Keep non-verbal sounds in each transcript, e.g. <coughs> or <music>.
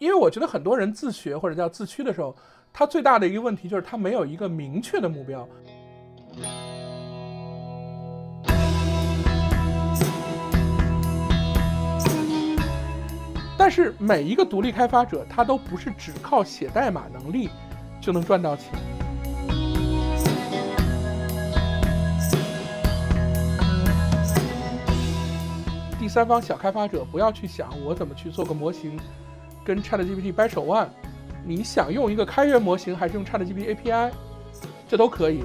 因为我觉得很多人自学或者叫自驱的时候，他最大的一个问题就是他没有一个明确的目标。但是每一个独立开发者，他都不是只靠写代码能力就能赚到钱。第三方小开发者不要去想我怎么去做个模型，跟 ChatGPT 掰手腕。你想用一个开源模型，还是用 ChatGPT API，这都可以。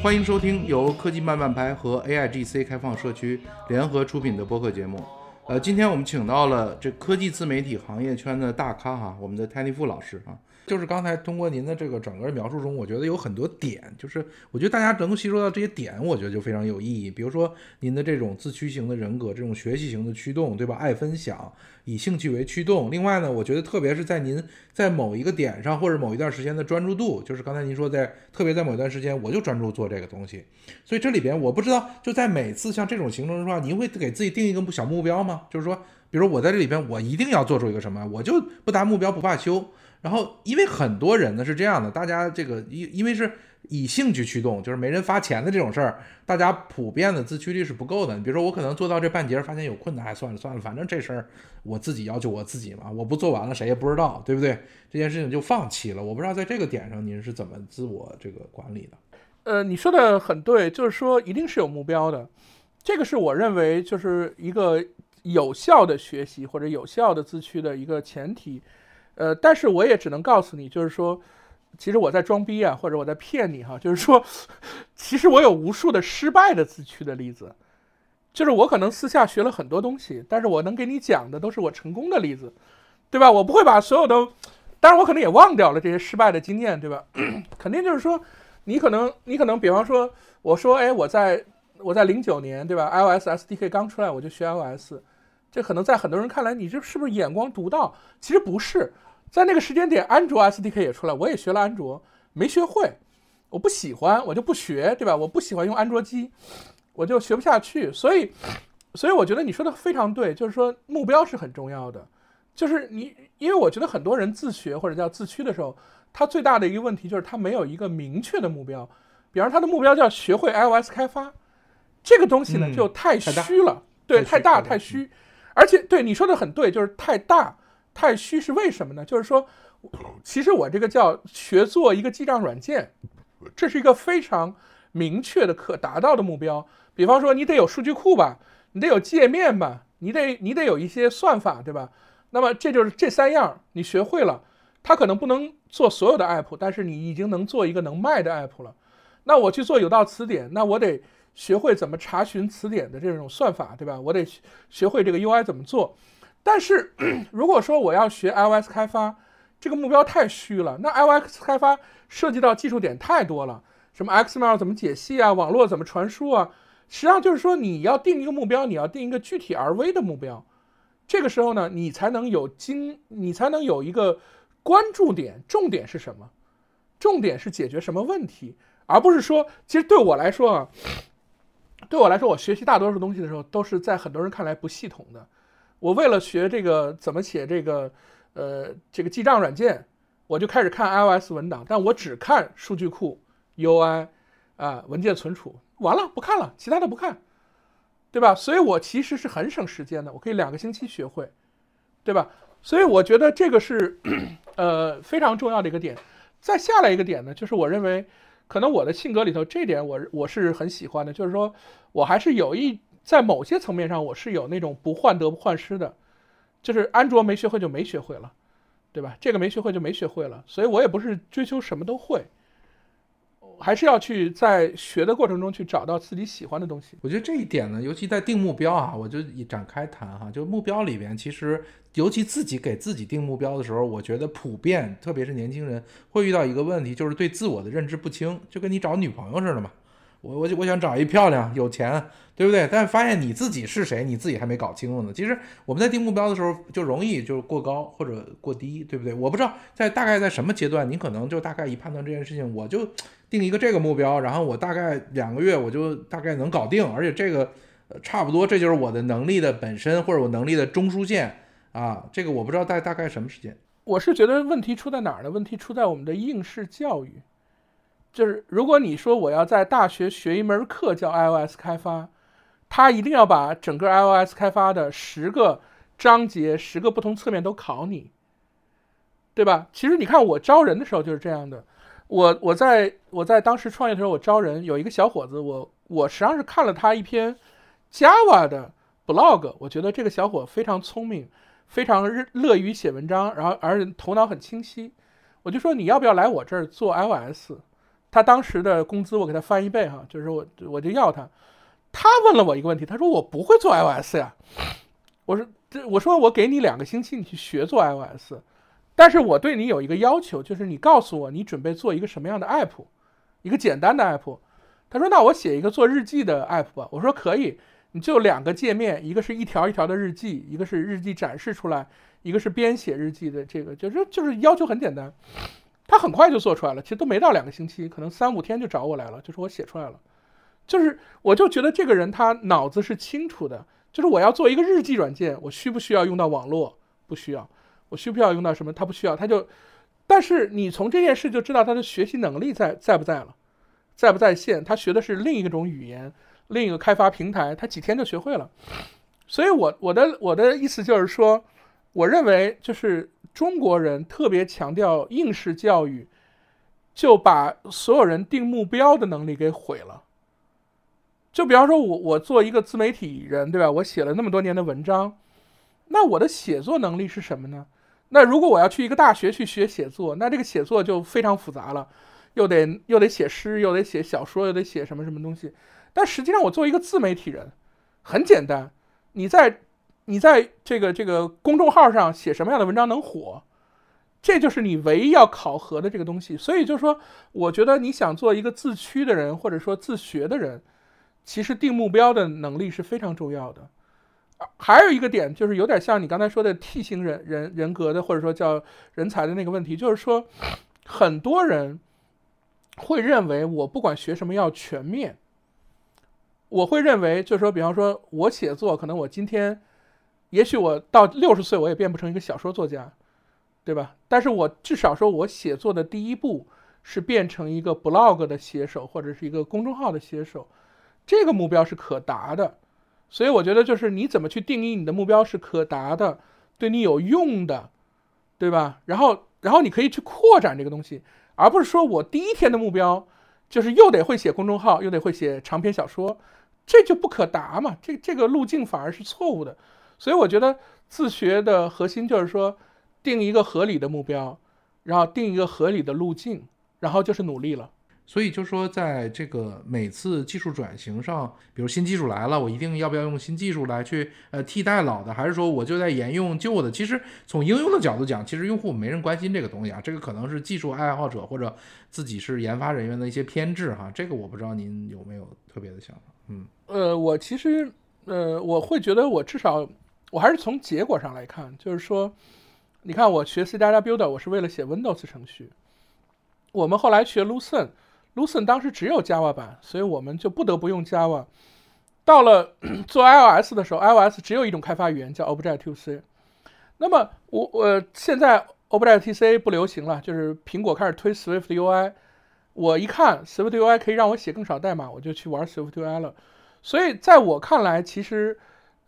欢迎收听由科技慢半拍和 AIGC 开放社区联合出品的播客节目。呃，今天我们请到了这科技自媒体行业圈的大咖哈，我们的 Tanny 付老师啊。就是刚才通过您的这个整个描述中，我觉得有很多点，就是我觉得大家能够吸收到这些点，我觉得就非常有意义。比如说您的这种自驱型的人格，这种学习型的驱动，对吧？爱分享，以兴趣为驱动。另外呢，我觉得特别是在您在某一个点上或者某一段时间的专注度，就是刚才您说在特别在某一段时间，我就专注做这个东西。所以这里边我不知道，就在每次像这种行程的话，您会给自己定一个小目标吗？就是说，比如我在这里边，我一定要做出一个什么，我就不达目标不罢休。然后，因为很多人呢是这样的，大家这个因因为是以兴趣驱动，就是没人发钱的这种事儿，大家普遍的自驱力是不够的。你比如说，我可能做到这半截，发现有困难，还算了算了，反正这事儿我自己要求我自己嘛，我不做完了谁也不知道，对不对？这件事情就放弃了。我不知道在这个点上您是怎么自我这个管理的？呃，你说的很对，就是说一定是有目标的，这个是我认为就是一个有效的学习或者有效的自驱的一个前提。呃，但是我也只能告诉你，就是说，其实我在装逼啊，或者我在骗你哈，就是说，其实我有无数的失败的自驱的例子，就是我可能私下学了很多东西，但是我能给你讲的都是我成功的例子，对吧？我不会把所有的，当然我可能也忘掉了这些失败的经验，对吧？<clears throat> 肯定就是说，你可能你可能比方说，我说，哎，我在我在零九年，对吧？iOS SDK 刚出来，我就学 iOS，这可能在很多人看来，你这是不是眼光独到？其实不是。在那个时间点，安卓 SDK 也出来，我也学了安卓，没学会，我不喜欢，我就不学，对吧？我不喜欢用安卓机，我就学不下去。所以，所以我觉得你说的非常对，就是说目标是很重要的。就是你，因为我觉得很多人自学或者叫自驱的时候，他最大的一个问题就是他没有一个明确的目标。比方他的目标叫学会 iOS 开发，这个东西呢就太虚了，对，太大太虚，而且对你说的很对，就是太大。太虚是为什么呢？就是说，其实我这个叫学做一个记账软件，这是一个非常明确的可达到的目标。比方说，你得有数据库吧，你得有界面吧，你得你得有一些算法，对吧？那么这就是这三样你学会了，它可能不能做所有的 app，但是你已经能做一个能卖的 app 了。那我去做有道词典，那我得学会怎么查询词典的这种算法，对吧？我得学会这个 UI 怎么做。但是，<clears throat> 如果说我要学 iOS 开发，这个目标太虚了。那 iOS 开发涉及到技术点太多了，什么 XML 怎么解析啊，网络怎么传输啊，实际上就是说你要定一个目标，你要定一个具体而微的目标。这个时候呢，你才能有精，你才能有一个关注点，重点是什么？重点是解决什么问题，而不是说，其实对我来说啊，对我来说，我学习大多数东西的时候，都是在很多人看来不系统的。我为了学这个怎么写这个，呃，这个记账软件，我就开始看 iOS 文档，但我只看数据库 UI，啊，文件存储，完了不看了，其他的不看，对吧？所以我其实是很省时间的，我可以两个星期学会，对吧？所以我觉得这个是，<clears throat> 呃，非常重要的一个点。再下来一个点呢，就是我认为，可能我的性格里头这点我我是很喜欢的，就是说我还是有一。在某些层面上，我是有那种不患得不患失的，就是安卓没学会就没学会了，对吧？这个没学会就没学会了，所以我也不是追求什么都会，还是要去在学的过程中去找到自己喜欢的东西。我觉得这一点呢，尤其在定目标啊，我就一展开谈哈，就目标里边，其实尤其自己给自己定目标的时候，我觉得普遍，特别是年轻人会遇到一个问题，就是对自我的认知不清，就跟你找女朋友似的嘛。我我我想找一漂亮有钱，对不对？但发现你自己是谁，你自己还没搞清楚呢。其实我们在定目标的时候就容易就是过高或者过低，对不对？我不知道在大概在什么阶段，你可能就大概一判断这件事情，我就定一个这个目标，然后我大概两个月我就大概能搞定，而且这个差不多这就是我的能力的本身，或者我能力的中枢线啊。这个我不知道大大概什么时间。我是觉得问题出在哪儿呢？问题出在我们的应试教育，就是如果你说我要在大学学一门课叫 iOS 开发，他一定要把整个 iOS 开发的十个章节、十个不同侧面都考你，对吧？其实你看我招人的时候就是这样的。我我在我在当时创业的时候，我招人有一个小伙子，我我实际上是看了他一篇 Java 的 blog，我觉得这个小伙非常聪明，非常乐于写文章，然后而且头脑很清晰，我就说你要不要来我这儿做 iOS？他当时的工资我给他翻一倍哈，就是我我就要他。他问了我一个问题，他说我不会做 iOS 呀。我说这我说我给你两个星期，你去学做 iOS。但是我对你有一个要求，就是你告诉我你准备做一个什么样的 app，一个简单的 app。他说：“那我写一个做日记的 app 吧。”我说：“可以，你就两个界面，一个是一条一条的日记，一个是日记展示出来，一个是编写日记的。这个就是就是要求很简单。”他很快就做出来了，其实都没到两个星期，可能三五天就找我来了，就是我写出来了。就是我就觉得这个人他脑子是清楚的，就是我要做一个日记软件，我需不需要用到网络？不需要。我需不需要用到什么？他不需要，他就，但是你从这件事就知道他的学习能力在在不在了，在不在线？他学的是另一种语言，另一个开发平台，他几天就学会了。所以，我我的我的意思就是说，我认为就是中国人特别强调应试教育，就把所有人定目标的能力给毁了。就比方说，我我做一个自媒体人，对吧？我写了那么多年的文章，那我的写作能力是什么呢？那如果我要去一个大学去学写作，那这个写作就非常复杂了，又得又得写诗，又得写小说，又得写什么什么东西。但实际上，我作为一个自媒体人，很简单，你在你在这个这个公众号上写什么样的文章能火，这就是你唯一要考核的这个东西。所以就是说，我觉得你想做一个自驱的人，或者说自学的人，其实定目标的能力是非常重要的。还有一个点就是有点像你刚才说的 T 型人人人格的，或者说叫人才的那个问题，就是说很多人会认为我不管学什么要全面。我会认为就是说，比方说我写作，可能我今天也许我到六十岁我也变不成一个小说作家，对吧？但是我至少说我写作的第一步是变成一个 blog 的写手或者是一个公众号的写手，这个目标是可达的。所以我觉得，就是你怎么去定义你的目标是可达的，对你有用的，对吧？然后，然后你可以去扩展这个东西，而不是说我第一天的目标就是又得会写公众号，又得会写长篇小说，这就不可达嘛。这这个路径反而是错误的。所以我觉得自学的核心就是说，定一个合理的目标，然后定一个合理的路径，然后就是努力了。所以就说，在这个每次技术转型上，比如新技术来了，我一定要不要用新技术来去呃替代老的，还是说我就在沿用旧的？其实从应用的角度讲，其实用户没人关心这个东西啊，这个可能是技术爱好者或者自己是研发人员的一些偏执哈。这个我不知道您有没有特别的想法？嗯，呃，我其实呃我会觉得我至少我还是从结果上来看，就是说，你看我学 C 加加 Builder，我是为了写 Windows 程序，我们后来学 Lucene。Lucene 当时只有 Java 版，所以我们就不得不用 Java。到了 <clears throat> 做 iOS 的时候，iOS 只有一种开发语言叫 Objective-C。那么我我现在 Objective-C 不流行了，就是苹果开始推 Swift UI。我一看 Swift UI 可以让我写更少代码，我就去玩 Swift UI 了。所以在我看来，其实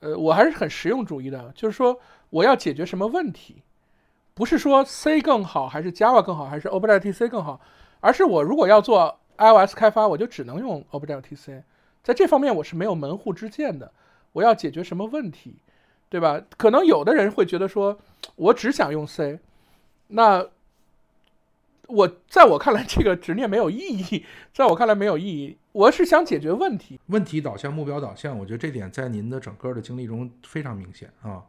呃我还是很实用主义的，就是说我要解决什么问题，不是说 C 更好还是 Java 更好，还是 Objective-C 更好。而是我如果要做 iOS 开发，我就只能用 Objective-C，在这方面我是没有门户之见的。我要解决什么问题，对吧？可能有的人会觉得说，我只想用 C，那我在我看来这个执念没有意义，在我看来没有意义。我是想解决问题，问题导向、目标导向，我觉得这点在您的整个的经历中非常明显啊。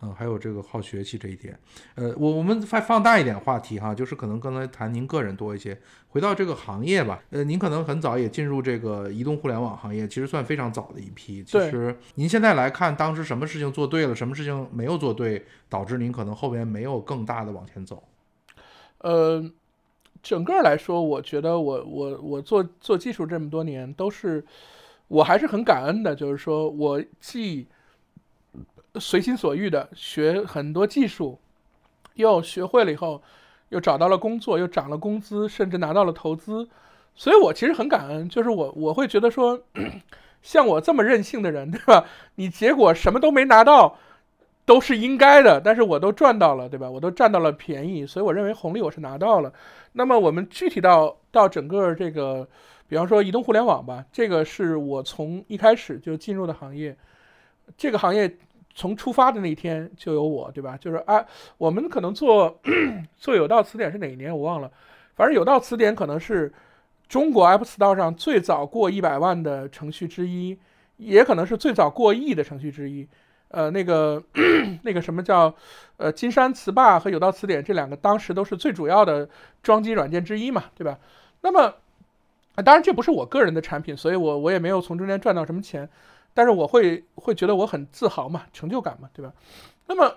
嗯，还有这个好学习这一点，呃，我我们再放大一点话题哈，就是可能刚才谈您个人多一些，回到这个行业吧，呃，您可能很早也进入这个移动互联网行业，其实算非常早的一批。其实您现在来看，当时什么事情做对了，什么事情没有做对，导致您可能后边没有更大的往前走。呃，整个来说，我觉得我我我做做技术这么多年，都是我还是很感恩的，就是说我既随心所欲的学很多技术，又学会了以后，又找到了工作，又涨了工资，甚至拿到了投资，所以我其实很感恩，就是我我会觉得说，<clears throat> 像我这么任性的人，对吧？你结果什么都没拿到。都是应该的，但是我都赚到了，对吧？我都占到了便宜，所以我认为红利我是拿到了。那么我们具体到到整个这个，比方说移动互联网吧，这个是我从一开始就进入的行业，这个行业从出发的那一天就有我，对吧？就是啊，我们可能做 <coughs> 做有道词典是哪一年我忘了，反正有道词典可能是中国 App Store 上最早过一百万的程序之一，也可能是最早过亿的程序之一。呃，那个 <clears throat> 那个什么叫，呃，金山词霸和有道词典这两个当时都是最主要的装机软件之一嘛，对吧？那么，当然这不是我个人的产品，所以我我也没有从中间赚到什么钱，但是我会会觉得我很自豪嘛，成就感嘛，对吧？那么，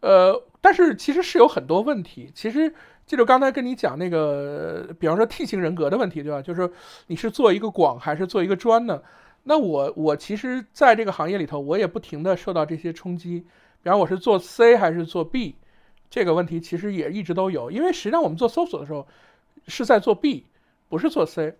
呃，但是其实是有很多问题，其实记得刚才跟你讲那个，比方说 T 型人格的问题，对吧？就是你是做一个广还是做一个专呢？那我我其实在这个行业里头，我也不停的受到这些冲击。比方我是做 C 还是做 B，这个问题其实也一直都有。因为实际上我们做搜索的时候是在做 B，不是做 C。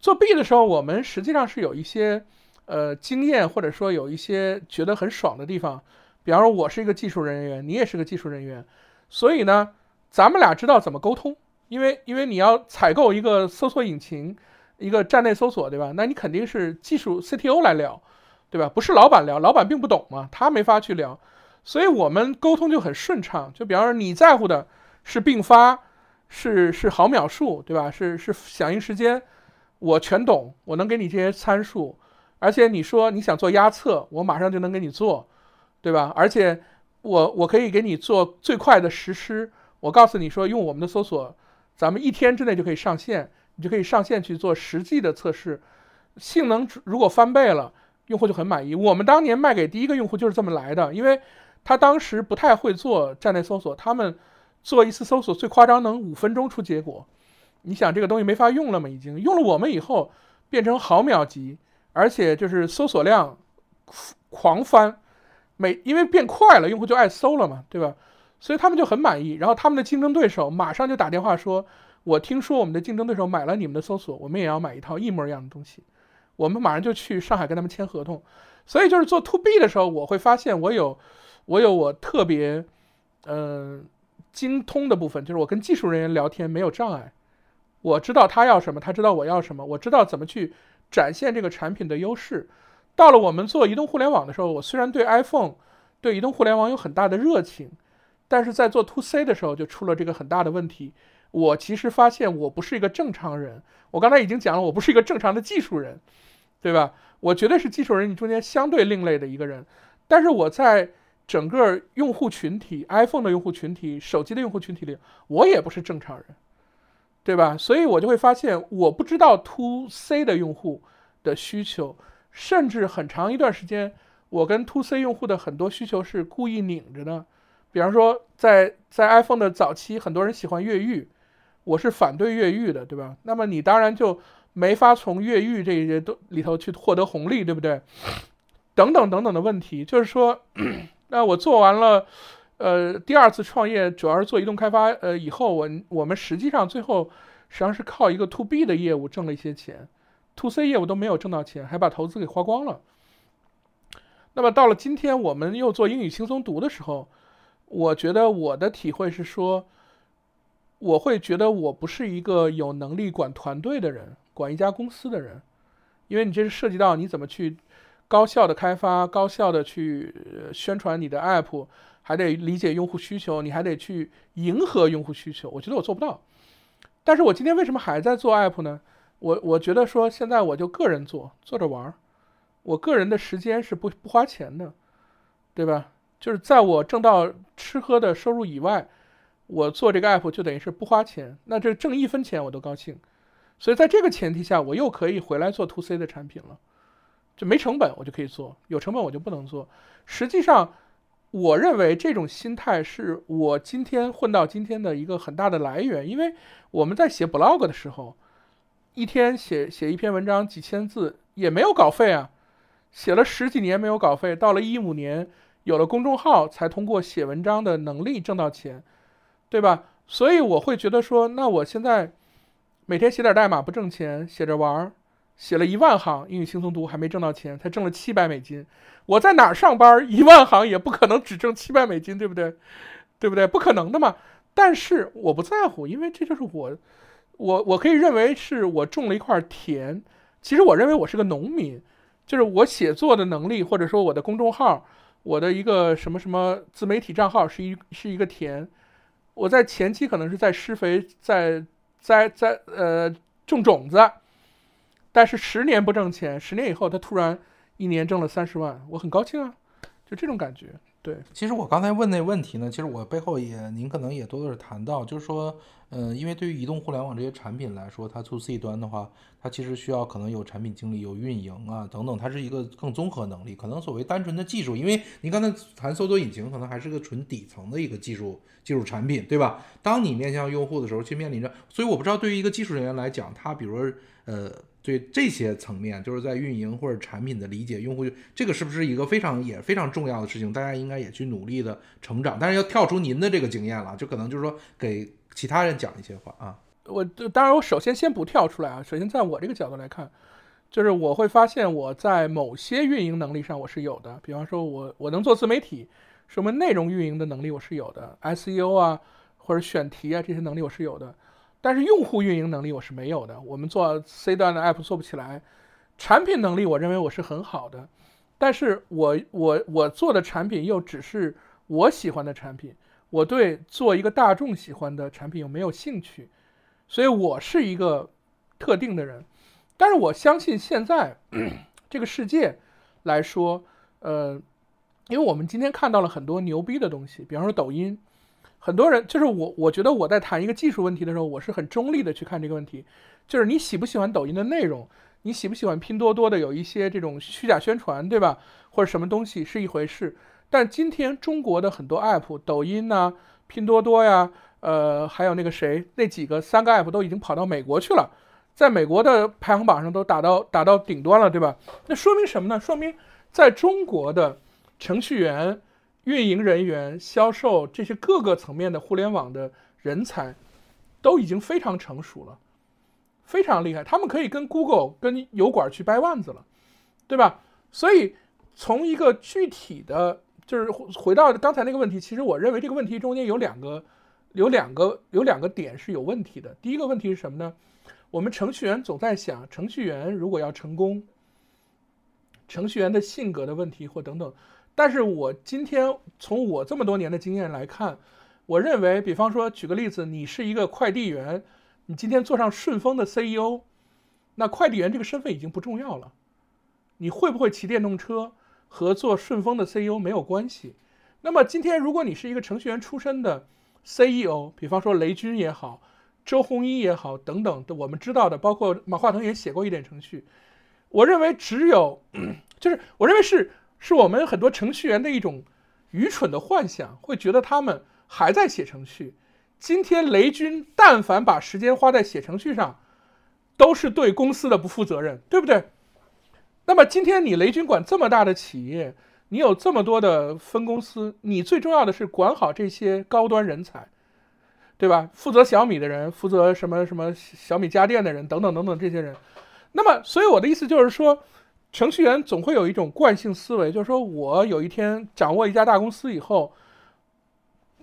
做 B 的时候，我们实际上是有一些呃经验，或者说有一些觉得很爽的地方。比方说，我是一个技术人员，你也是个技术人员，所以呢，咱们俩知道怎么沟通。因为因为你要采购一个搜索引擎。一个站内搜索，对吧？那你肯定是技术 CTO 来聊，对吧？不是老板聊，老板并不懂嘛，他没法去聊，所以我们沟通就很顺畅。就比方说，你在乎的是并发，是是毫秒数，对吧？是是响应时间，我全懂，我能给你这些参数。而且你说你想做压测，我马上就能给你做，对吧？而且我我可以给你做最快的实施。我告诉你说，用我们的搜索，咱们一天之内就可以上线。你就可以上线去做实际的测试，性能如果翻倍了，用户就很满意。我们当年卖给第一个用户就是这么来的，因为他当时不太会做站内搜索，他们做一次搜索最夸张能五分钟出结果。你想这个东西没法用了嘛？已经用了我们以后变成毫秒级，而且就是搜索量狂翻，每因为变快了，用户就爱搜了嘛，对吧？所以他们就很满意。然后他们的竞争对手马上就打电话说。我听说我们的竞争对手买了你们的搜索，我们也要买一套一模一样的东西。我们马上就去上海跟他们签合同。所以就是做 to B 的时候，我会发现我有我有我特别嗯精通的部分，就是我跟技术人员聊天没有障碍。我知道他要什么，他知道我要什么，我知道怎么去展现这个产品的优势。到了我们做移动互联网的时候，我虽然对 iPhone 对移动互联网有很大的热情，但是在做 to C 的时候就出了这个很大的问题。我其实发现我不是一个正常人，我刚才已经讲了，我不是一个正常的技术人，对吧？我绝对是技术人，你中间相对另类的一个人。但是我在整个用户群体，iPhone 的用户群体，手机的用户群体里，我也不是正常人，对吧？所以我就会发现，我不知道 To C 的用户的需求，甚至很长一段时间，我跟 To C 用户的很多需求是故意拧着的。比方说，在在 iPhone 的早期，很多人喜欢越狱。我是反对越狱的，对吧？那么你当然就没法从越狱这些都里头去获得红利，对不对？等等等等的问题，就是说，<clears throat> 那我做完了，呃，第二次创业主要是做移动开发，呃，以后我我们实际上最后实际上是靠一个 to B 的业务挣了一些钱，to C 业务都没有挣到钱，还把投资给花光了。那么到了今天，我们又做英语轻松读的时候，我觉得我的体会是说。我会觉得我不是一个有能力管团队的人，管一家公司的人，因为你这是涉及到你怎么去高效的开发、高效的去宣传你的 app，还得理解用户需求，你还得去迎合用户需求。我觉得我做不到。但是我今天为什么还在做 app 呢？我我觉得说现在我就个人做，做着玩儿，我个人的时间是不不花钱的，对吧？就是在我挣到吃喝的收入以外。我做这个 app 就等于是不花钱，那这挣一分钱我都高兴，所以在这个前提下，我又可以回来做 to C 的产品了，就没成本我就可以做，有成本我就不能做。实际上，我认为这种心态是我今天混到今天的一个很大的来源，因为我们在写 blog 的时候，一天写写一篇文章几千字，也没有稿费啊，写了十几年没有稿费，到了一五年有了公众号，才通过写文章的能力挣到钱，对吧？所以我会觉得说，那我现在每天写点代码不挣钱，写着玩儿，写了一万行英语轻松读还没挣到钱，才挣了七百美金。我在哪儿上班，一万行也不可能只挣七百美金，对不对？对不对？不可能的嘛。但是我不在乎，因为这就是我，我我可以认为是我种了一块田。其实我认为我是个农民，就是我写作的能力，或者说我的公众号，我的一个什么什么自媒体账号是一是一个田。我在前期可能是在施肥，在栽栽呃种种子，但是十年不挣钱，十年以后他突然一年挣了三十万，我很高兴啊，就这种感觉。对，其实我刚才问那问题呢，其实我背后也您可能也多多是谈到，就是说，嗯，因为对于移动互联网这些产品来说，它 to C 端的话，它其实需要可能有产品经理、有运营啊等等，它是一个更综合能力。可能所谓单纯的技术，因为您刚才谈搜索引擎，可能还是个纯底层的一个技术技术产品，对吧？当你面向用户的时候，去面临着，所以我不知道对于一个技术人员来讲，他比如说，呃。对这些层面，就是在运营或者产品的理解，用户这个是不是一个非常也非常重要的事情？大家应该也去努力的成长，但是要跳出您的这个经验了，就可能就是说给其他人讲一些话啊。我当然，我首先先不跳出来啊。首先，在我这个角度来看，就是我会发现我在某些运营能力上我是有的，比方说我我能做自媒体，说明内容运营的能力我是有的，SEO 啊或者选题啊这些能力我是有的。但是用户运营能力我是没有的，我们做 C 端的 App 做不起来。产品能力我认为我是很好的，但是我我我做的产品又只是我喜欢的产品，我对做一个大众喜欢的产品有没有兴趣，所以我是一个特定的人。但是我相信现在 <clears throat> 这个世界来说，呃，因为我们今天看到了很多牛逼的东西，比方说抖音。很多人就是我，我觉得我在谈一个技术问题的时候，我是很中立的去看这个问题。就是你喜不喜欢抖音的内容，你喜不喜欢拼多多的有一些这种虚假宣传，对吧？或者什么东西是一回事。但今天中国的很多 app，抖音呐、拼多多呀，呃，还有那个谁，那几个三个 app 都已经跑到美国去了，在美国的排行榜上都打到打到顶端了，对吧？那说明什么呢？说明在中国的程序员。运营人员、销售这些各个层面的互联网的人才，都已经非常成熟了，非常厉害。他们可以跟 Google、跟油管去掰腕子了，对吧？所以从一个具体的，就是回到刚才那个问题，其实我认为这个问题中间有两个、有两个、有两个点是有问题的。第一个问题是什么呢？我们程序员总在想，程序员如果要成功，程序员的性格的问题或等等。但是我今天从我这么多年的经验来看，我认为，比方说举个例子，你是一个快递员，你今天做上顺丰的 CEO，那快递员这个身份已经不重要了。你会不会骑电动车和做顺丰的 CEO 没有关系？那么今天如果你是一个程序员出身的 CEO，比方说雷军也好，周鸿祎也好等等的，我们知道的，包括马化腾也写过一点程序，我认为只有，<clears throat> 就是我认为是。是我们很多程序员的一种愚蠢的幻想，会觉得他们还在写程序。今天雷军但凡把时间花在写程序上，都是对公司的不负责任，对不对？那么今天你雷军管这么大的企业，你有这么多的分公司，你最重要的是管好这些高端人才，对吧？负责小米的人，负责什么什么小米家电的人，等等等等这些人。那么，所以我的意思就是说。程序员总会有一种惯性思维，就是说我有一天掌握一家大公司以后，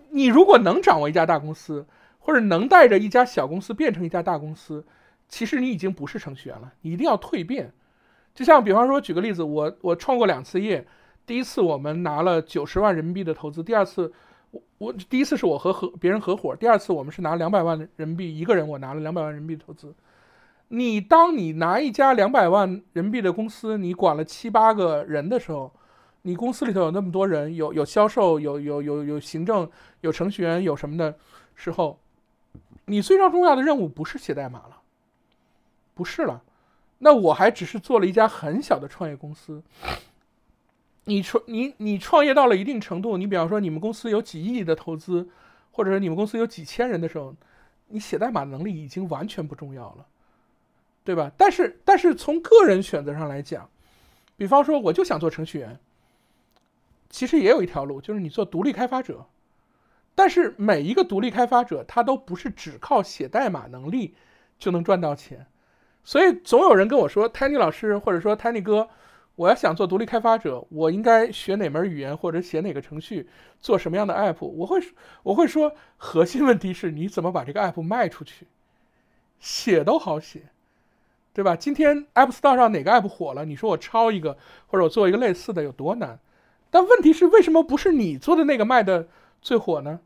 你如果能掌握一家大公司，或者能带着一家小公司变成一家大公司，其实你已经不是程序员了，你一定要蜕变。就像比方说，举个例子，我我创过两次业，第一次我们拿了九十万人民币的投资，第二次我我第一次是我和合别人合伙，第二次我们是拿两百万人民币一个人，我拿了两百万人民币投资。你当你拿一家两百万人民币的公司，你管了七八个人的时候，你公司里头有那么多人，有有销售，有有有有行政，有程序员，有什么的时候，你最重要的任务不是写代码了，不是了，那我还只是做了一家很小的创业公司。你创你你创业到了一定程度，你比方说你们公司有几亿的投资，或者你们公司有几千人的时候，你写代码能力已经完全不重要了。对吧？但是但是从个人选择上来讲，比方说我就想做程序员，其实也有一条路，就是你做独立开发者。但是每一个独立开发者，他都不是只靠写代码能力就能赚到钱，所以总有人跟我说，Tiny 老师或者说 Tiny 哥，我要想做独立开发者，我应该学哪门语言或者写哪个程序，做什么样的 app？我会我会说，核心问题是你怎么把这个 app 卖出去，写都好写，对吧？今天 App Store 上哪个 app 火了？你说我抄一个或者我做一个类似的有多难？但问题是为什么不是你做的那个卖的？最火呢，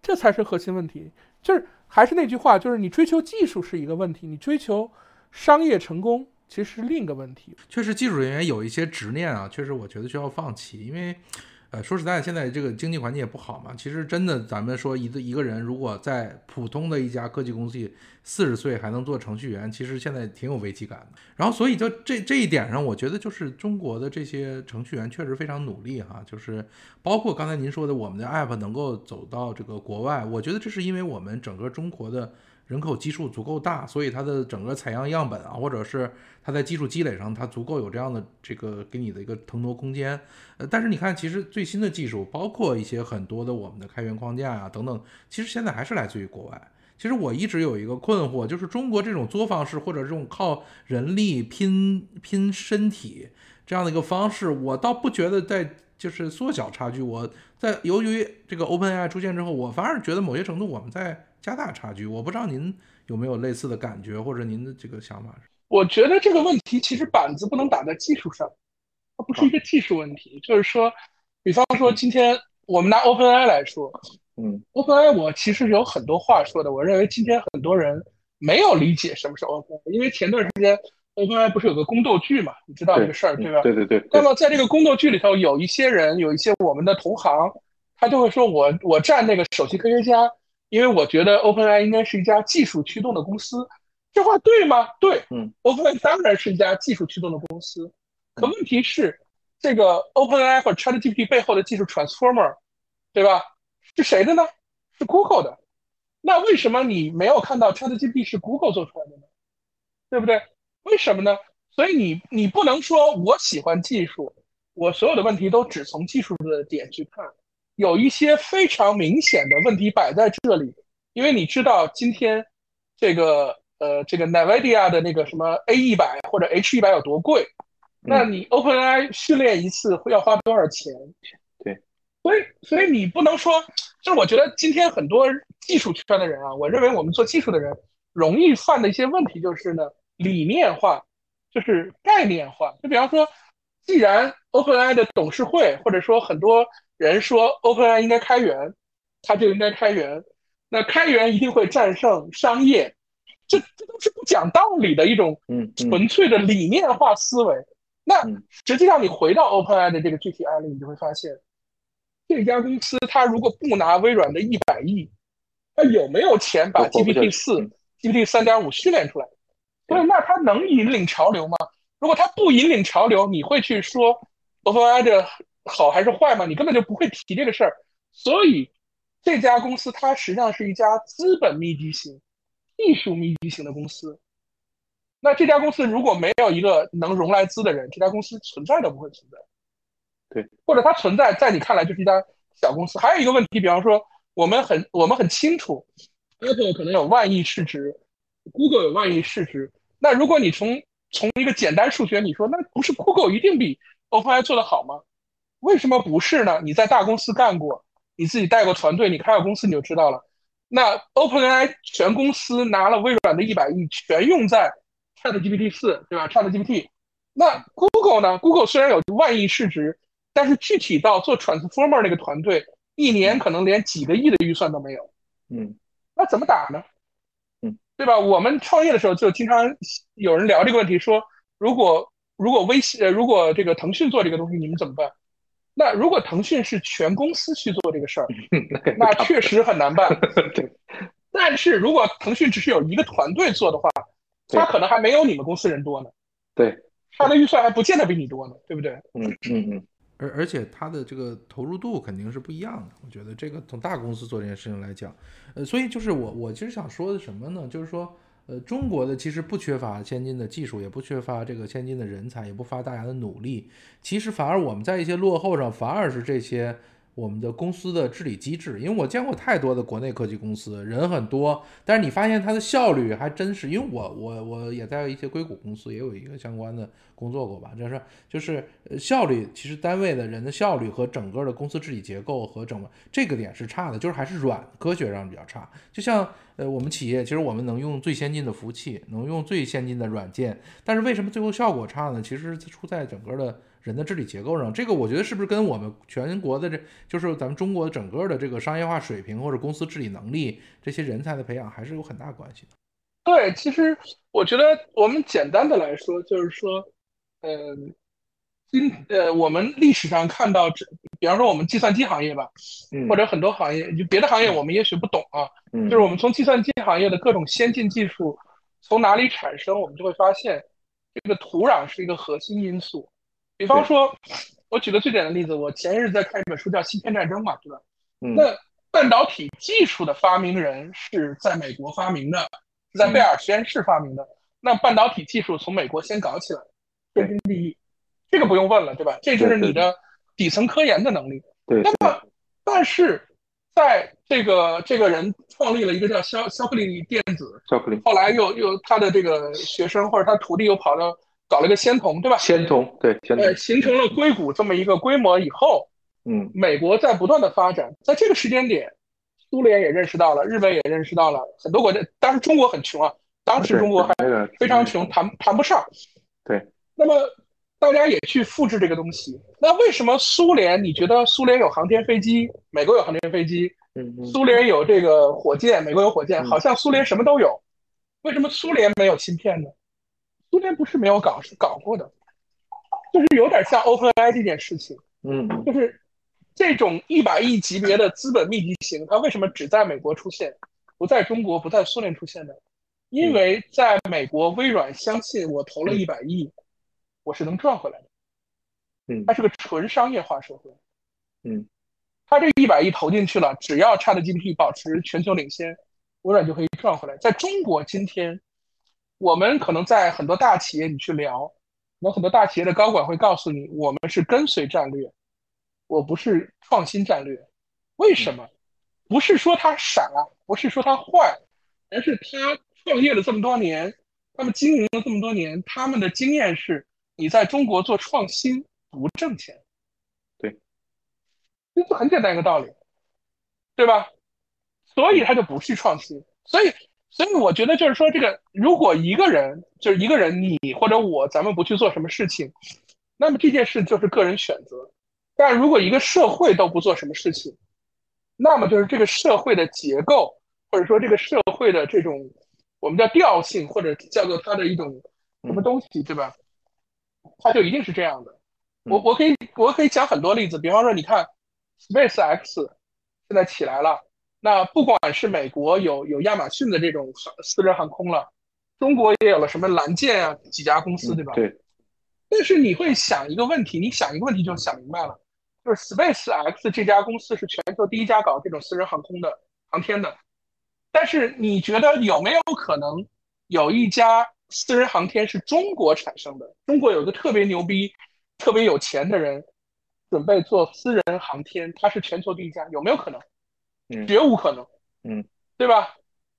这才是核心问题。就是还是那句话，就是你追求技术是一个问题，你追求商业成功其实是另一个问题。确实，技术人员有一些执念啊，确实我觉得需要放弃，因为。呃，说实在，现在这个经济环境也不好嘛。其实真的，咱们说一个一个人如果在普通的一家科技公司，四十岁还能做程序员，其实现在挺有危机感的。然后，所以就这这一点上，我觉得就是中国的这些程序员确实非常努力哈。就是包括刚才您说的，我们的 app 能够走到这个国外，我觉得这是因为我们整个中国的。人口基数足够大，所以它的整个采样样本啊，或者是它在技术积累上，它足够有这样的这个给你的一个腾挪空间。呃，但是你看，其实最新的技术，包括一些很多的我们的开源框架啊等等，其实现在还是来自于国外。其实我一直有一个困惑，就是中国这种作坊式或者这种靠人力拼拼身体这样的一个方式，我倒不觉得在就是缩小差距。我在由于这个 OpenAI 出现之后，我反而觉得某些程度我们在。加大差距，我不知道您有没有类似的感觉，或者您的这个想法是？我觉得这个问题其实板子不能打在技术上，它不是一个技术问题。就是说，比方说今天我们拿 OpenAI 来说，嗯，OpenAI 我其实有很多话说的。我认为今天很多人没有理解什么是 OpenAI，因为前段时间 OpenAI 不是有个宫斗剧嘛？你知道这个事儿对吧？对对对。那么在这个宫斗剧里头，有一些人，有一些我们的同行，他就会说我我站那个首席科学家。因为我觉得 OpenAI 应该是一家技术驱动的公司，这话对吗？对，嗯，OpenAI 当然是一家技术驱动的公司。可问题是，这个 OpenAI 或者 ChatGPT 背后的技术 Transformer，对吧？是谁的呢？是 Google 的。那为什么你没有看到 ChatGPT 是 Google 做出来的呢？对不对？为什么呢？所以你你不能说我喜欢技术，我所有的问题都只从技术的点去看。有一些非常明显的问题摆在这里，因为你知道今天这个呃这个 NVIDIA 的那个什么 A 一百或者 H 一百有多贵，那你 OpenAI 训练一次会要花多少钱？对，所以所以你不能说，就是我觉得今天很多技术圈的人啊，我认为我们做技术的人容易犯的一些问题就是呢理念化，就是概念化。就比方说，既然 OpenAI 的董事会或者说很多。人说 OpenAI 应该开源，它就应该开源。那开源一定会战胜商业，这这都是不讲道理的一种纯粹的理念化思维。那实际上你回到 OpenAI 的这个具体案例，你就会发现，这家公司它如果不拿微软的一百亿，它有没有钱把 GPT 四、GPT 三点五训练出来？所以那它能引领潮流吗？如果它不引领潮流，你会去说 OpenAI 的？好还是坏吗？你根本就不会提这个事儿，所以这家公司它实际上是一家资本密集型、技术密集型的公司。那这家公司如果没有一个能融来资的人，这家公司存在都不会存在。对，或者它存在在你看来就是一家小公司。还有一个问题，比方说我们很我们很清楚，Apple 可能有万亿市值，Google 有万亿市值。那如果你从从一个简单数学，你说那不是 Google 一定比 OpenAI 做的好吗？为什么不是呢？你在大公司干过，你自己带过团队，你开过公司你就知道了。那 OpenAI 全公司拿了微软的一百亿，全用在 ChatGPT 四，对吧？ChatGPT。那 Google 呢？Google 虽然有万亿市值，但是具体到做 Transformer 那个团队，一年可能连几个亿的预算都没有。嗯，那怎么打呢？嗯，对吧？我们创业的时候就经常有人聊这个问题，说如果如果微信呃如果这个腾讯做这个东西，你们怎么办？那如果腾讯是全公司去做这个事儿，<laughs> 那确实很难办。<laughs> 对，但是如果腾讯只是有一个团队做的话，他可能还没有你们公司人多呢。对，他的预算还不见得比你多呢，对不对？嗯嗯嗯。而而且它的这个投入度肯定是不一样的。我觉得这个从大公司做这件事情来讲，呃，所以就是我我其实想说的什么呢？就是说，呃，中国的其实不缺乏先进的技术，也不缺乏这个先进的人才，也不乏大家的努力。其实反而我们在一些落后上，反而是这些。我们的公司的治理机制，因为我见过太多的国内科技公司，人很多，但是你发现它的效率还真是，因为我我我也在一些硅谷公司也有一个相关的工作过吧，就是就是效率，其实单位的人的效率和整个的公司治理结构和整个这个点是差的，就是还是软科学上比较差。就像呃我们企业，其实我们能用最先进的服务器，能用最先进的软件，但是为什么最后效果差呢？其实出在整个的。人的治理结构上，这个我觉得是不是跟我们全国的这就是咱们中国整个的这个商业化水平或者公司治理能力这些人才的培养还是有很大关系的。对，其实我觉得我们简单的来说，就是说，嗯，今呃我们历史上看到，这，比方说我们计算机行业吧，或者很多行业，就别的行业我们也许不懂啊，就是我们从计算机行业的各种先进技术从哪里产生，我们就会发现，这个土壤是一个核心因素。比方说，我举个最简单的例子，我前日在看一本书叫《芯片战争》嘛，对吧？那半导体技术的发明人是在美国发明的，是在贝尔实验室发明的。那半导体技术从美国先搞起来，天经地义，这个不用问了，对吧？这就是你的底层科研的能力。对。那么，但是在这个这个人创立了一个叫肖肖克利电子，肖克利，后来又又他的这个学生或者他徒弟又跑到。搞了个仙童，对吧？仙童，对，呃，形成了硅谷这么一个规模以后，嗯，美国在不断的发展，在这个时间点，苏联也认识到了，日本也认识到了，很多国家，当时中国很穷啊，当时中国还非常穷，谈谈不上。对，那么大家也去复制这个东西，那为什么苏联？你觉得苏联有航天飞机，美国有航天飞机，嗯，苏联有这个火箭，美国有火箭，好像苏联什么都有，为什么苏联没有芯片呢？苏联不是没有搞，是搞过的，就是有点像 OpenAI 这件事情，嗯，就是这种一百亿级别的资本密集型，它为什么只在美国出现，不在中国，不在苏联出现呢？因为在美国，微软相信我投了一百亿，我是能赚回来的，嗯，它是个纯商业化社会，嗯，它这一百亿投进去了，只要 ChatGPT 保持全球领先，微软就可以赚回来。在中国今天。我们可能在很多大企业，你去聊，有很多大企业的高管会告诉你，我们是跟随战略，我不是创新战略。为什么？不是说他傻，不是说他坏，而是他创业了这么多年，他们经营了这么多年，他们的经验是，你在中国做创新不挣钱。对，这就很简单一个道理，对吧？所以他就不去创新，所以。所以我觉得就是说，这个如果一个人就是一个人，你或者我，咱们不去做什么事情，那么这件事就是个人选择。但如果一个社会都不做什么事情，那么就是这个社会的结构，或者说这个社会的这种我们叫调性，或者叫做它的一种什么东西，对吧？它就一定是这样的。我我可以我可以讲很多例子，比方说，你看，SpaceX 现在起来了。那不管是美国有有亚马逊的这种私人航空了，中国也有了什么蓝箭啊几家公司，对吧？对。但是你会想一个问题，你想一个问题就想明白了，就是 SpaceX 这家公司是全球第一家搞这种私人航空的航天的，但是你觉得有没有可能有一家私人航天是中国产生的？中国有个特别牛逼、特别有钱的人准备做私人航天，他是全球第一家，有没有可能？绝无可能，嗯，对吧？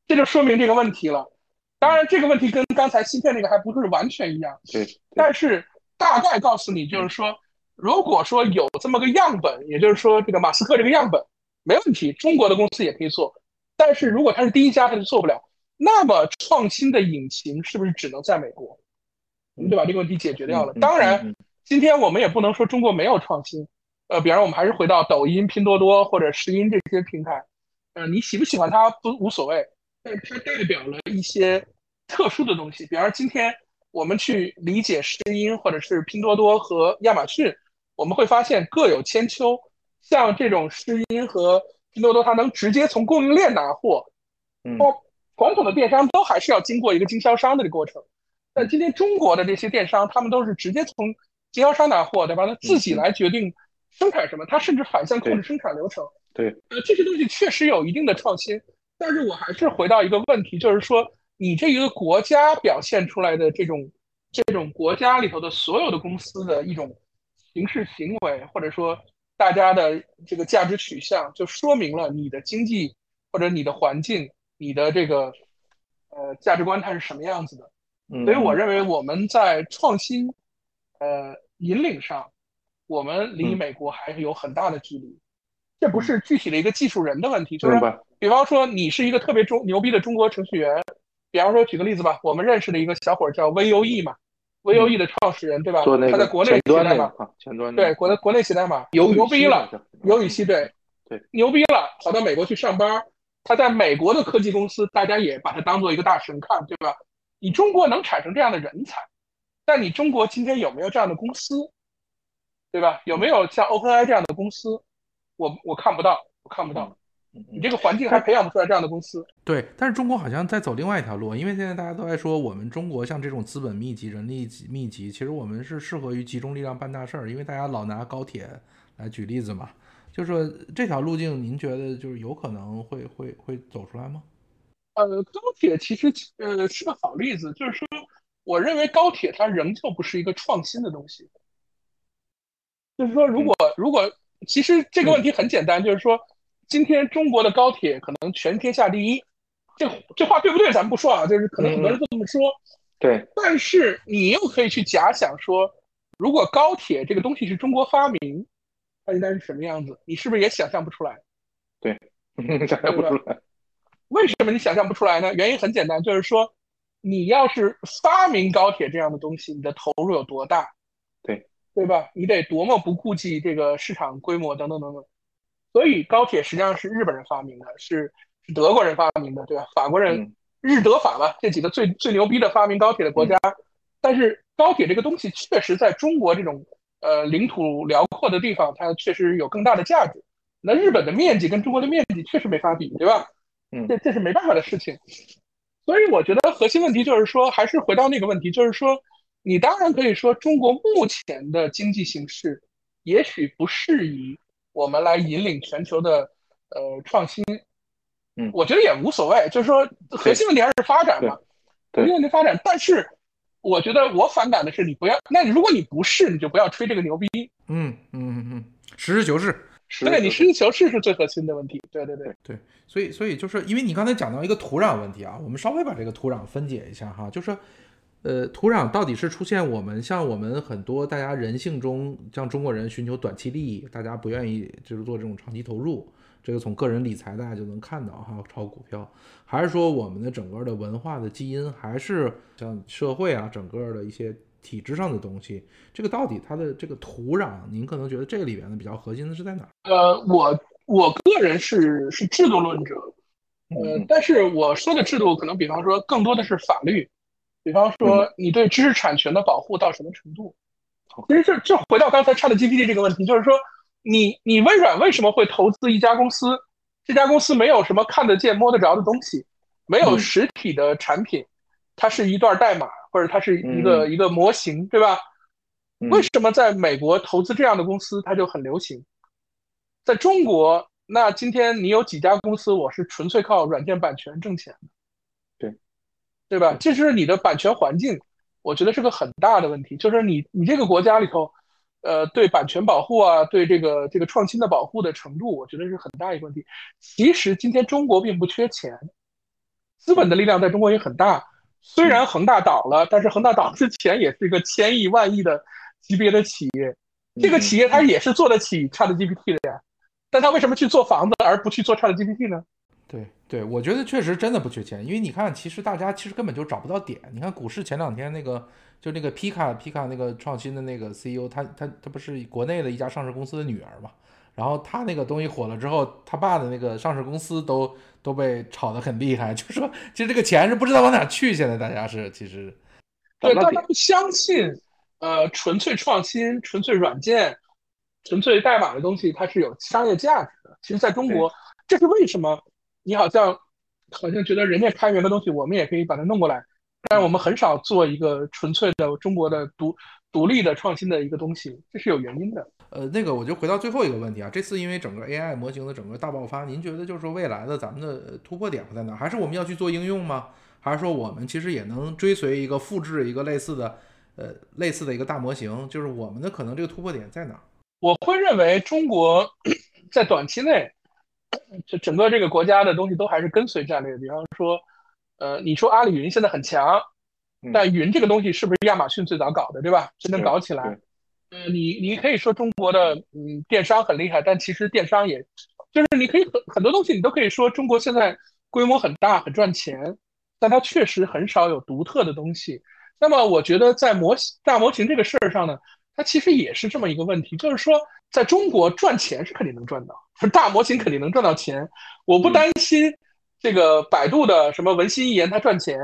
这就说明这个问题了。当然，这个问题跟刚才芯片那个还不是完全一样，对。但是大概告诉你，就是说，如果说有这么个样本，也就是说，这个马斯克这个样本没问题，中国的公司也可以做。但是如果他是第一家，他就做不了。那么创新的引擎是不是只能在美国？我们就把这个问题解决掉了。当然，今天我们也不能说中国没有创新。呃，比方我们还是回到抖音、拼多多或者石音这些平台，呃，你喜不喜欢它不无所谓，但它代表了一些特殊的东西。比方今天我们去理解石音或者是拼多多和亚马逊，我们会发现各有千秋。像这种石音和拼多多，它能直接从供应链拿货，嗯，传统的电商都还是要经过一个经销商的这过程。但今天中国的这些电商，他们都是直接从经销商拿货，对吧？他自己来决定。生产什么？它甚至反向控制生产流程。对，呃，这些东西确实有一定的创新，但是我还是回到一个问题，就是说，你这一个国家表现出来的这种这种国家里头的所有的公司的一种形式行为，或者说大家的这个价值取向，就说明了你的经济或者你的环境、你的这个呃价值观它是什么样子的。嗯，所以我认为我们在创新呃引领上，我们离嗯美国还是有很大的距离。这不是具体的一个技术人的问题，就是，比方说你是一个特别中牛逼的中国程序员，比方说举个例子吧，我们认识的一个小伙儿叫 VUE 嘛，VUE 的创始人对吧？嗯做那个他在国内前写代码，前端对，国内国内写代码，有牛逼了，，尤宇希对对牛逼了，跑到美国去上班，他在美国的科技公司，大家也把他当做一个大神看，对吧？你中国能产生这样的人才，但你中国今天有没有这样的公司，对吧？有没有像 OpenAI 这样的公司？我我看不到，我看不到，嗯你这个环境还培养不出来这样的公司。对，但是中国好像在走另外一条路，因为现在大家都在说，我们中国像这种资本密集、人力密集，其实我们是适合于集中力量办大事儿，因为大家老拿高铁来举例子嘛。就是说这条路径，您觉得就是有可能会会会走出来吗？呃，高铁其实呃是个好例子，就是说，我认为高铁它仍旧不是一个创新的东西。就是说，如果如果其实这个问题很简单，就是说，今天中国的高铁可能全天下第一，这这话对不对咱们不说啊，就是可能很多人这么说，对，但是你又可以去假想说，如果高铁这个东西是中国发明，它应该是什么样子？你是不是也想象不出来？对 <laughs> 想象不出来，为什么你想象不出来呢？原因很简单，就是说，你要是发明高铁这样的东西，你的投入有多大？对，吧？你得多么不顾及这个市场规模等等等等。所以高铁实际上是日本人发明的，是是德国人发明的，对吧？法国人、嗯日德法吧，这几个最最牛逼的发明高铁的国家。但是高铁这个东西确实在中国这种呃领土辽阔的地方，它确实有更大的价值。那日本的面积跟中国的面积确实没法比，对吧？嗯这这是没办法的事情。所以我觉得核心问题就是说，还是回到那个问题，就是说，你当然可以说中国目前的经济形势也许不适宜我们来引领全球的呃创新。嗯我觉得也无所谓，就是说核心问题还是发展嘛，对核心问题发展。但是我觉得我反感的是你不要，那你如果你不是，你就不要吹这个牛逼。嗯嗯嗯嗯，实事求是。是对你实事求是是最核心的问题。对对对。对，所以所以就是因为你刚才讲到一个土壤问题啊，我们稍微把这个土壤分解一下哈，就是呃，土壤到底是出现我们像我们很多大家人性中，像中国人寻求短期利益，大家不愿意就是做这种长期投入，这个从个人理财大家就能看到哈，炒股票，还是说我们的整个的文化的基因，还是像社会啊，整个的一些体制上的东西，这个到底它的这个土壤，您可能觉得这里边的比较核心的是在哪儿？呃，我我个人是是制度论者，呃嗯，但是我说的制度可能比方说更多的是法律，比方嗯说你对知识产权的保护到什么程度。其实这这回到刚才 ChatGPT 这个问题，就是说你你微软为什么会投资一家公司？这家公司没有什么看得见摸得着的东西，没有嗯实体的产品，它是一段代码或者它是一个一个模型，对吧？嗯为什么在美国投资这样的公司它就很流行？在中国，那今天你有几家公司，我是纯粹靠软件版权挣钱的，对，对吧？这是你的版权环境，我觉得是个很大的问题。就是你你这个国家里头，呃，对版权保护啊，对这个这个创新的保护的程度，我觉得是很大一个问题。其实今天中国并不缺钱，资本的力量在中国也很大。虽然恒大倒了，但是恒大倒之前也是一个千亿万亿的级别的企业，这个企业它也是做得起 ChatGPT 的呀。但他为什么去做房子而不去做 ChatGPT 呢？对对，我觉得确实真的不缺钱，因为你看，其实大家其实根本就找不到点。你看股市前两天那个，就那个皮卡皮卡那个创新的那个 CEO，他他他不是国内的一家上市公司的女儿嘛？然后他那个东西火了之后，他爸的那个上市公司都都被炒得很厉害，<laughs> 就是说其实这个钱是不知道往哪去，现在大家是其实对，大家不相信，呃，纯粹创新、纯粹软件、纯粹代码的东西，它是有商业价值的。其实，在中国，这是为什么你好像好像觉得人家开源的东西，我们也可以把它弄过来，但是我们很少做一个纯粹的中国的独独立的创新的一个东西，这是有原因的。呃，那个我就回到最后一个问题啊，这次因为整个 AI 模型的整个大爆发，您觉得就是说未来的咱们的呃突破点会在哪儿？还是我们要去做应用吗？还是说我们其实也能追随一个复制一个类似的呃类似的一个大模型？就是我们的可能这个突破点在哪儿？我会认为中国 <coughs> 在短期内，就整个这个国家的东西都还是跟随战略。比方说，呃，你说阿里云现在很强，嗯但云这个东西是不是亚马逊最早搞的，对吧？真能搞起来嗯。呃，你你可以说中国的嗯电商很厉害，但其实电商也，就是你可以很很多东西你都可以说中国现在规模很大，很赚钱，但它确实很少有独特的东西。那么我觉得在模型大模型这个事儿上呢，它其实也是这么一个问题，就是说在中国赚钱是肯定能赚到，是大模型肯定能赚到钱。我不担心这个百度的什么文心一言它赚钱，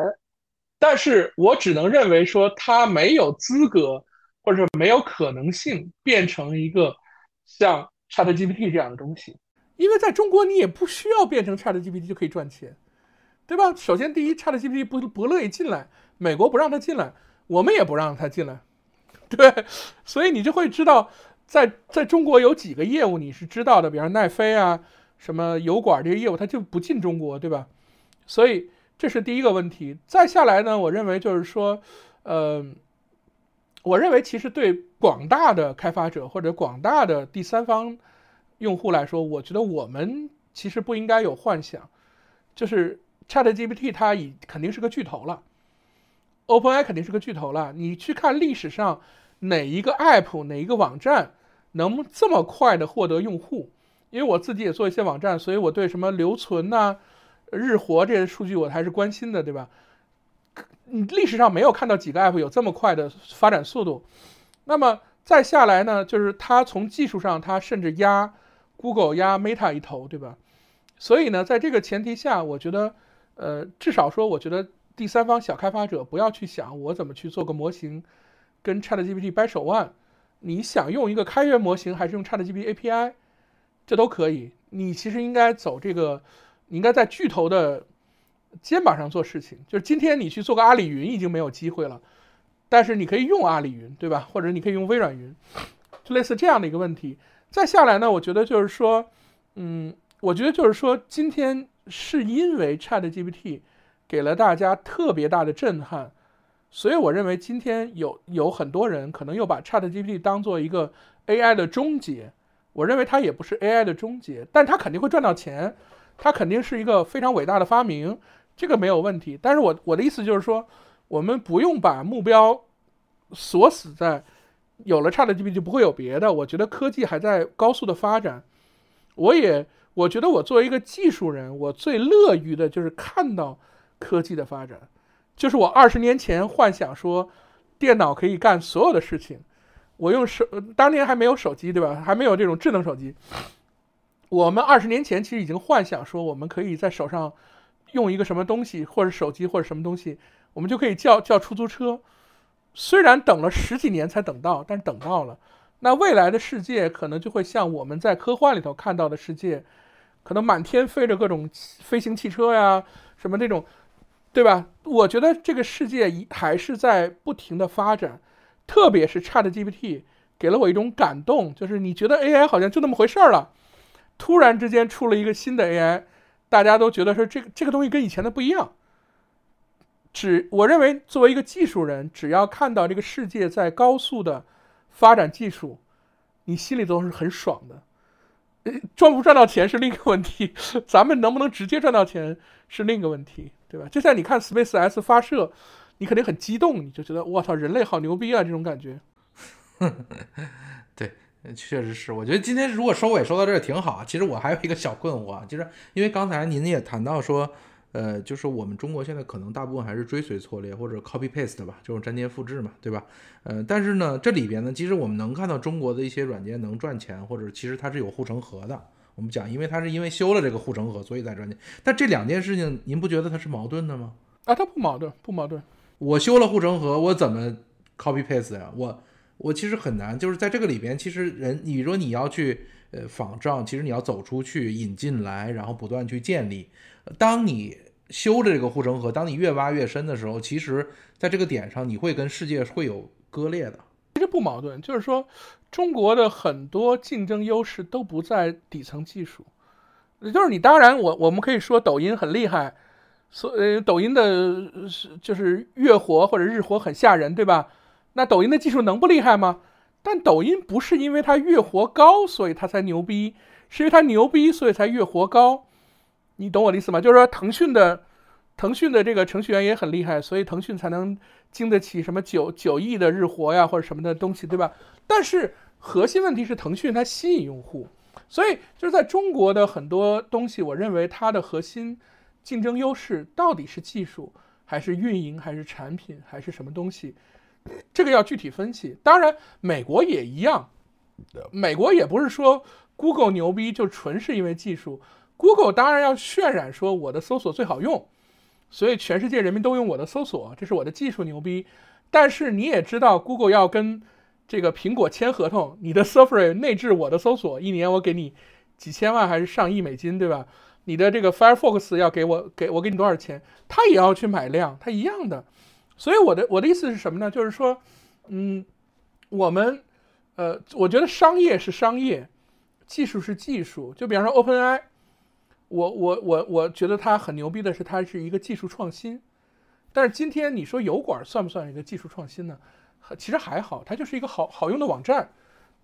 但是我只能认为说它没有资格或者没有可能性变成一个像 ChatGPT 这样的东西，因为在中国你也不需要变成 ChatGPT 就可以赚钱，对吧？首先第一，ChatGPT 不不乐意进来，美国不让他进来，我们也不让他进来，<laughs> 对，所以你就会知道在在中国有几个业务你是知道的，比方奈飞啊。什么油管这些业务，它就不进中国，对吧？所以这是第一个问题。再下来呢，我认为就是说，呃，我认为其实对广大的开发者或者广大的第三方用户来说，我觉得我们其实不应该有幻想，就是 ChatGPT 它已肯定是个巨头了，OpenAI 肯定是个巨头了。你去看历史上哪一个 App 哪一个网站能这么快的获得用户？因为我自己也做一些网站，所以我对什么留存呐、日活这些数据我还是关心的，对吧？你历史上没有看到几个 app 有这么快的发展速度。那么再下来呢，就是它从技术上，它甚至压 Google、压 Meta 一头，对吧？所以呢，在这个前提下，我觉得，呃，至少说，我觉得第三方小开发者不要去想我怎么去做个模型，跟 ChatGPT 掰手腕。你想用一个开源模型，还是用 ChatGPT API？这都可以，你其实应该走这个，你应该在巨头的肩膀上做事情。就是今天你去做个阿里云已经没有机会了，但是你可以用阿里云，对吧？或者你可以用微软云，就类似这样的一个问题。再下来呢，我觉得就是说，嗯，我觉得就是说，今天是因为 ChatGPT 给了大家特别大的震撼，所以我认为今天有有很多人可能又把 ChatGPT 当做一个 AI 的终结。我认为它也不是 AI 的终结，但它肯定会赚到钱，它肯定是一个非常伟大的发明，这个没有问题。但是我我的意思就是说，我们不用把目标锁死在有了 ChatGPT 就不会有别的。我觉得科技还在高速的发展，我也我觉得我作为一个技术人，我最乐于的就是看到科技的发展，就是我二十年前幻想说电脑可以干所有的事情。我用手，当年还没有手机，对吧？还没有这种智能手机。我们二十年前其实已经幻想说，我们可以在手上用一个什么东西，或者手机，或者什么东西，我们就可以叫叫出租车。虽然等了十几年才等到，但是等到了。那未来的世界可能就会像我们在科幻里头看到的世界，可能满天飞着各种飞行汽车呀，什么那种，对吧？我觉得这个世界还是在不停的发展。特别是 ChatGPT 给了我一种感动，就是你觉得 AI 好像就那么回事儿了，突然之间出了一个新的 AI，大家都觉得说这个这个东西跟以前的不一样。只我认为作为一个技术人，只要看到这个世界在高速的发展技术，你心里都是很爽的。<laughs> 赚不赚到钱是另一个问题，咱们能不能直接赚到钱是另一个问题，对吧？就像你看 SpaceX 发射。你肯定很激动，你就觉得我操，人类好牛逼啊！这种感觉。<laughs> 对，确实是。我觉得今天如果收尾收到这儿挺好。其实我还有一个小困惑，就是因为刚才您也谈到说，呃，就是我们中国现在可能大部分还是追随错列或者 copy paste 吧，这种粘贴复制嘛，对吧？呃，但是呢，这里边呢，其实我们能看到中国的一些软件能赚钱，或者其实它是有护城河的。我们讲，因为它是因为修了这个护城河，所以才赚钱。但这两件事情，您不觉得它是矛盾的吗？啊，它不矛盾，不矛盾。我修了护城河，我怎么 copy paste 呀？我我其实很难，就是在这个里边，其实人你说你要去呃仿照，其实你要走出去引进来，然后不断去建立。当你修着这个护城河，当你越挖越深的时候，其实在这个点上，你会跟世界会有割裂的。其实不矛盾，就是说中国的很多竞争优势都不在底层技术，也就是你当然我我们可以说抖音很厉害。所呃，抖音的是就是月活或者日活很吓人，对吧？那抖音的技术能不厉害吗？但抖音不是因为它月活高，所以它才牛逼，是因为它牛逼，所以才月活高。你懂我的意思吗？就是说，腾讯的腾讯的这个程序员也很厉害，所以腾讯才能经得起什么九九亿的日活呀，或者什么的东西，对吧？但是核心问题是腾讯它吸引用户，所以就是在中国的很多东西，我认为它的核心竞争优势到底是技术，还是运营，还是产品，还是什么东西？这个要具体分析。当然，美国也一样，美国也不是说 Google 牛逼就纯是因为技术，Google 当然要渲染说我的搜索最好用，所以全世界人民都用我的搜索，这是我的技术牛逼。但是你也知道，Google 要跟这个苹果签合同，你的 Safari 内置我的搜索，一年我给你几千万还是上亿美金，对吧？你的这个 Firefox 要给我给我给你多少钱，他也要去买量，他一样的。所以我的我的意思是什么呢？就是说，嗯，我们呃，我觉得商业是商业，技术是技术。就比方说 OpenAI，我我我我觉得它很牛逼的是它是一个技术创新。但是今天你说油管算不算一个技术创新呢？其实还好，它就是一个好好用的网站。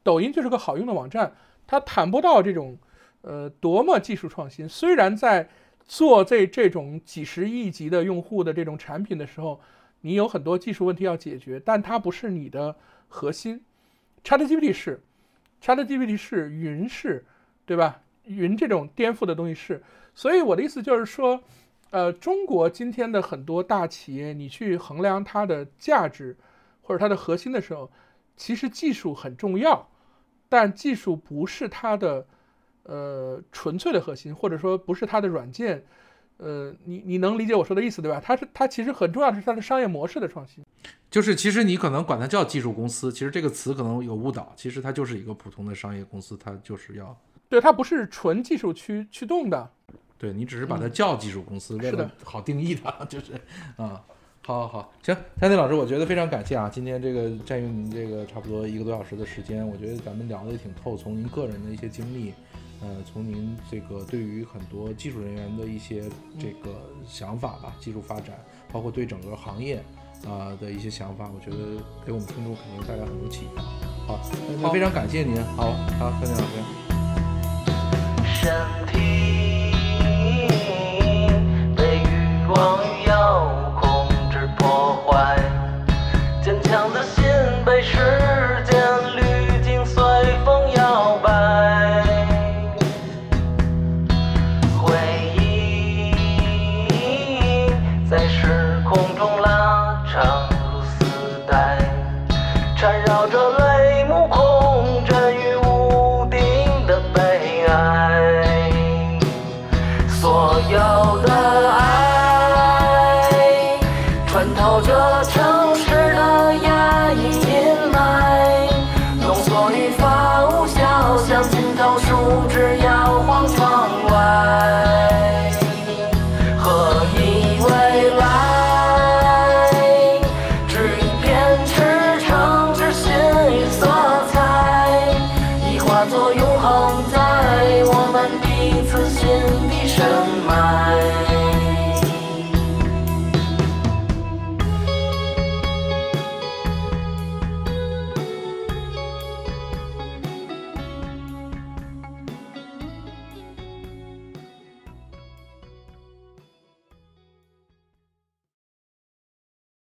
抖音就是个好用的网站，它谈不到这种呃多么技术创新。虽然在做这这种几十亿级的用户的这种产品的时候，你有很多技术问题要解决，但它不是你的核心。ChatGPT 是，ChatGPT 是云是，对吧？云这种颠覆的东西是。所以我的意思就是说，呃，中国今天的很多大企业，你去衡量它的价值或者它的核心的时候，其实技术很重要，但技术不是它的呃纯粹的核心，或者说不是它的软件。呃，你你能理解我说的意思对吧？它是它其实很重要的是它的商业模式的创新。就是其实你可能管它叫技术公司，其实这个词可能有误导，其实它就是一个普通的商业公司，它就是要对，它不是纯技术驱驱动的。对你只是把它叫技术公司，为了好定义它，就是啊，好好好，行，丹尼老师，我觉得非常感谢啊，今天这个占用您这个差不多一个多小时的时间，我觉得咱们聊的也挺透，从您个人的一些经历，呃，从您这个对于很多技术人员的一些这个想法吧，技术发展，包括对整个行业啊、的一些想法，我觉得给我们听众肯定带来很多启发。好，那那非常感谢您，好好，丹尼老师。